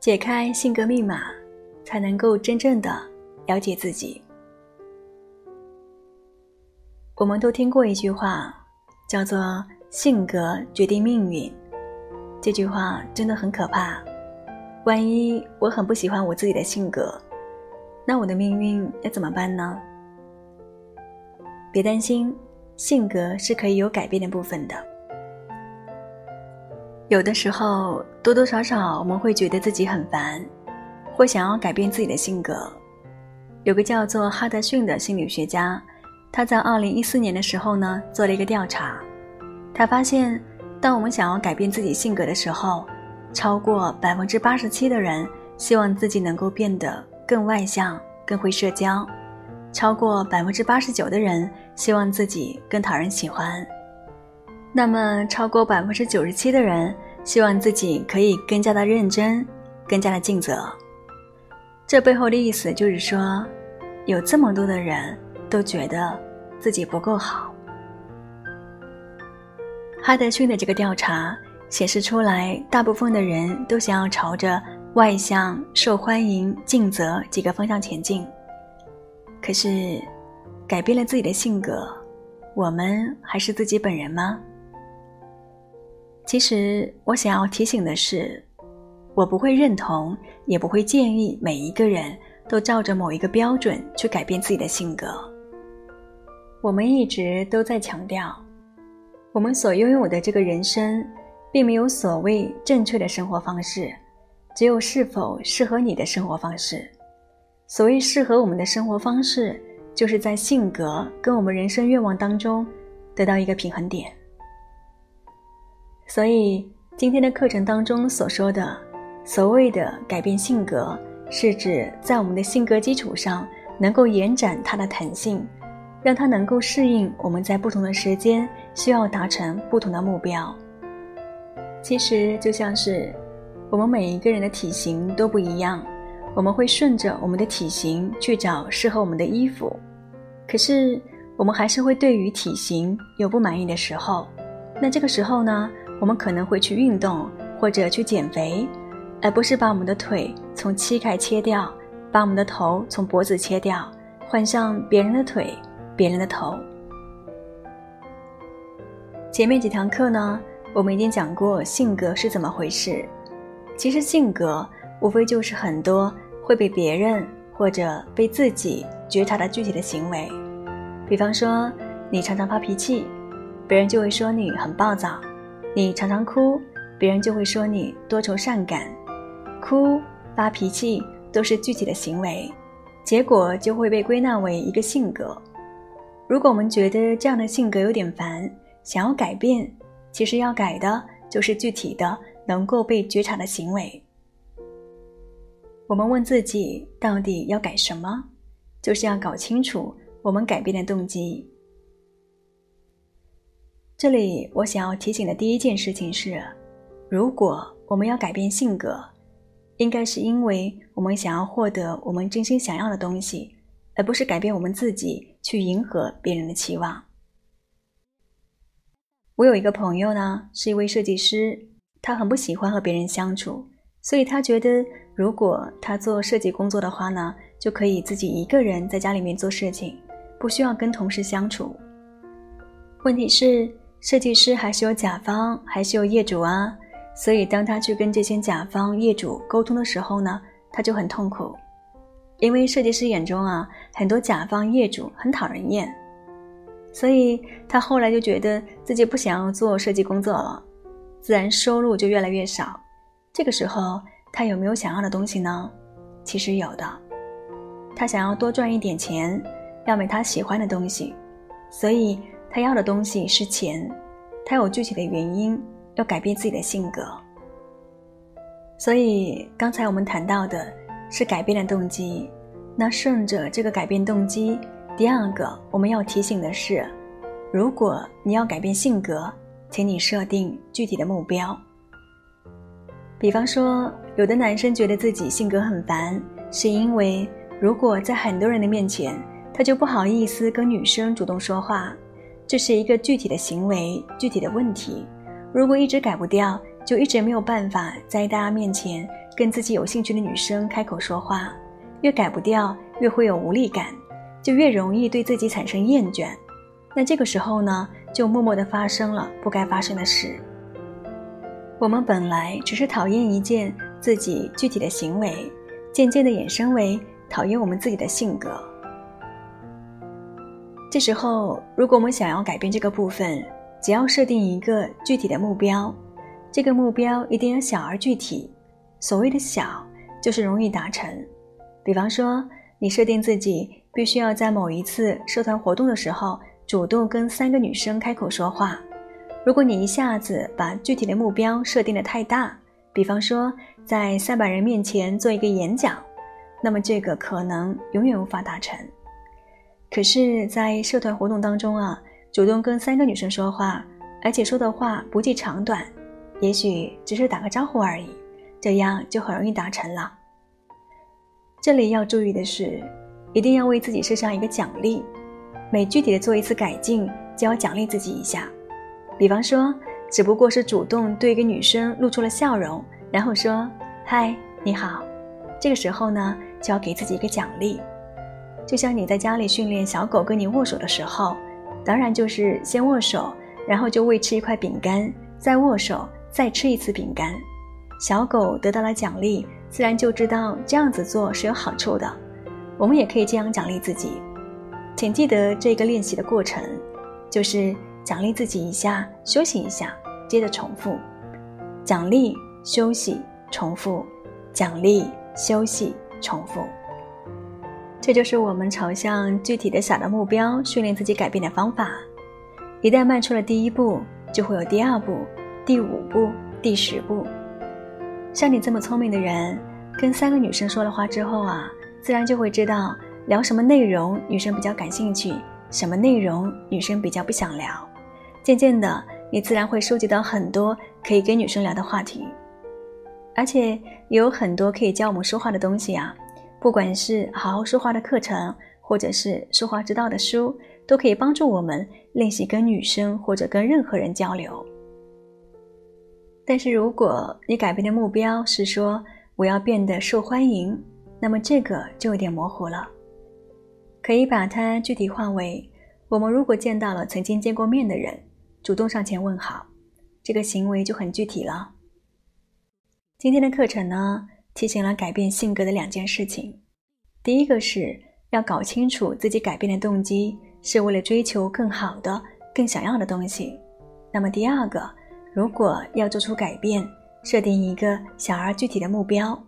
解开性格密码，才能够真正的了解自己。我们都听过一句话，叫做“性格决定命运”。这句话真的很可怕。万一我很不喜欢我自己的性格，那我的命运要怎么办呢？别担心，性格是可以有改变的部分的。有的时候，多多少少我们会觉得自己很烦，或想要改变自己的性格。有个叫做哈德逊的心理学家。他在二零一四年的时候呢，做了一个调查，他发现，当我们想要改变自己性格的时候，超过百分之八十七的人希望自己能够变得更外向、更会社交；超过百分之八十九的人希望自己更讨人喜欢；那么，超过百分之九十七的人希望自己可以更加的认真、更加的尽责。这背后的意思就是说，有这么多的人。都觉得自己不够好。哈德逊的这个调查显示出来，大部分的人都想要朝着外向、受欢迎、尽责几个方向前进。可是，改变了自己的性格，我们还是自己本人吗？其实，我想要提醒的是，我不会认同，也不会建议每一个人都照着某一个标准去改变自己的性格。我们一直都在强调，我们所拥有的这个人生，并没有所谓正确的生活方式，只有是否适合你的生活方式。所谓适合我们的生活方式，就是在性格跟我们人生愿望当中得到一个平衡点。所以今天的课程当中所说的所谓的改变性格，是指在我们的性格基础上，能够延展它的弹性。让它能够适应我们在不同的时间需要达成不同的目标。其实就像是我们每一个人的体型都不一样，我们会顺着我们的体型去找适合我们的衣服。可是我们还是会对于体型有不满意的时候。那这个时候呢，我们可能会去运动或者去减肥，而不是把我们的腿从膝盖切掉，把我们的头从脖子切掉，换上别人的腿。别人的头。前面几堂课呢，我们已经讲过性格是怎么回事。其实性格无非就是很多会被别人或者被自己觉察的具体的行为。比方说，你常常发脾气，别人就会说你很暴躁；你常常哭，别人就会说你多愁善感。哭、发脾气都是具体的行为，结果就会被归纳为一个性格。如果我们觉得这样的性格有点烦，想要改变，其实要改的就是具体的能够被觉察的行为。我们问自己到底要改什么，就是要搞清楚我们改变的动机。这里我想要提醒的第一件事情是：如果我们要改变性格，应该是因为我们想要获得我们真心想要的东西。而不是改变我们自己去迎合别人的期望。我有一个朋友呢，是一位设计师，他很不喜欢和别人相处，所以他觉得如果他做设计工作的话呢，就可以自己一个人在家里面做事情，不需要跟同事相处。问题是，设计师还是有甲方，还是有业主啊，所以当他去跟这些甲方、业主沟通的时候呢，他就很痛苦。因为设计师眼中啊，很多甲方业主很讨人厌，所以他后来就觉得自己不想要做设计工作了，自然收入就越来越少。这个时候，他有没有想要的东西呢？其实有的，他想要多赚一点钱，要买他喜欢的东西，所以他要的东西是钱。他有具体的原因要改变自己的性格，所以刚才我们谈到的。是改变的动机，那顺着这个改变动机，第二个我们要提醒的是，如果你要改变性格，请你设定具体的目标。比方说，有的男生觉得自己性格很烦，是因为如果在很多人的面前，他就不好意思跟女生主动说话，这是一个具体的行为，具体的问题。如果一直改不掉，就一直没有办法在大家面前跟自己有兴趣的女生开口说话，越改不掉，越会有无力感，就越容易对自己产生厌倦。那这个时候呢，就默默的发生了不该发生的事。我们本来只是讨厌一件自己具体的行为，渐渐的衍生为讨厌我们自己的性格。这时候，如果我们想要改变这个部分，只要设定一个具体的目标，这个目标一定要小而具体。所谓的小，就是容易达成。比方说，你设定自己必须要在某一次社团活动的时候。主动跟三个女生开口说话。如果你一下子把具体的目标设定的太大，比方说在三百人面前做一个演讲，那么这个可能永远无法达成。可是，在社团活动当中啊，主动跟三个女生说话，而且说的话不计长短，也许只是打个招呼而已，这样就很容易达成了。这里要注意的是，一定要为自己设上一个奖励。每具体的做一次改进，就要奖励自己一下。比方说，只不过是主动对一个女生露出了笑容，然后说“嗨，你好”，这个时候呢，就要给自己一个奖励。就像你在家里训练小狗跟你握手的时候，当然就是先握手，然后就喂吃一块饼干，再握手，再吃一次饼干。小狗得到了奖励，自然就知道这样子做是有好处的。我们也可以这样奖励自己。请记得这个练习的过程，就是奖励自己一下，休息一下，接着重复，奖励、休息、重复，奖励、休息、重复。这就是我们朝向具体的小的目标训练自己改变的方法。一旦迈出了第一步，就会有第二步、第五步、第十步。像你这么聪明的人，跟三个女生说了话之后啊，自然就会知道。聊什么内容，女生比较感兴趣；什么内容，女生比较不想聊。渐渐的，你自然会收集到很多可以跟女生聊的话题，而且也有很多可以教我们说话的东西啊。不管是好好说话的课程，或者是说话之道的书，都可以帮助我们练习跟女生或者跟任何人交流。但是，如果你改变的目标是说我要变得受欢迎，那么这个就有点模糊了。可以把它具体化为：我们如果见到了曾经见过面的人，主动上前问好，这个行为就很具体了。今天的课程呢，提醒了改变性格的两件事情。第一个是要搞清楚自己改变的动机是为了追求更好的、更想要的东西。那么第二个，如果要做出改变，设定一个小而具体的目标。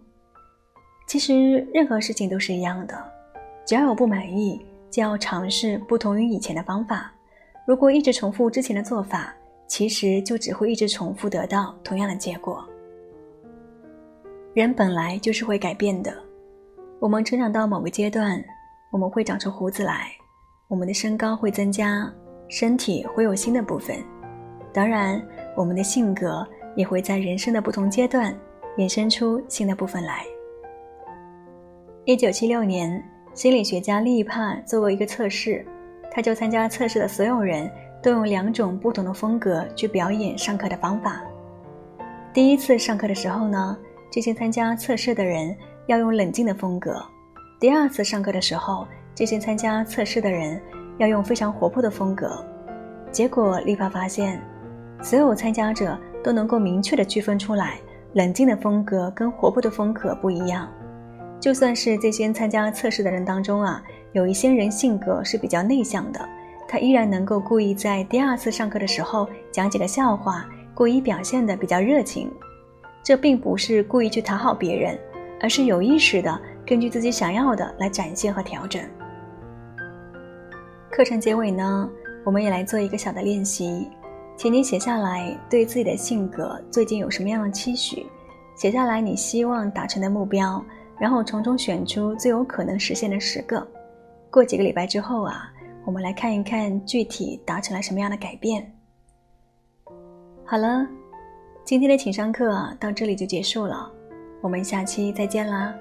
其实任何事情都是一样的。只要有不满意，就要尝试不同于以前的方法。如果一直重复之前的做法，其实就只会一直重复得到同样的结果。人本来就是会改变的。我们成长到某个阶段，我们会长出胡子来，我们的身高会增加，身体会有新的部分。当然，我们的性格也会在人生的不同阶段衍生出新的部分来。一九七六年。心理学家利帕做过一个测试，他就参加测试的所有人都用两种不同的风格去表演上课的方法。第一次上课的时候呢，这些参加测试的人要用冷静的风格；第二次上课的时候，这些参加测试的人要用非常活泼的风格。结果利帕发现，所有参加者都能够明确的区分出来，冷静的风格跟活泼的风格不一样。就算是这些参加测试的人当中啊，有一些人性格是比较内向的，他依然能够故意在第二次上课的时候讲几个笑话，故意表现的比较热情。这并不是故意去讨好别人，而是有意识的根据自己想要的来展现和调整。课程结尾呢，我们也来做一个小的练习，请你写下来对自己的性格最近有什么样的期许，写下来你希望达成的目标。然后从中选出最有可能实现的十个。过几个礼拜之后啊，我们来看一看具体达成了什么样的改变。好了，今天的情商课到这里就结束了，我们下期再见啦。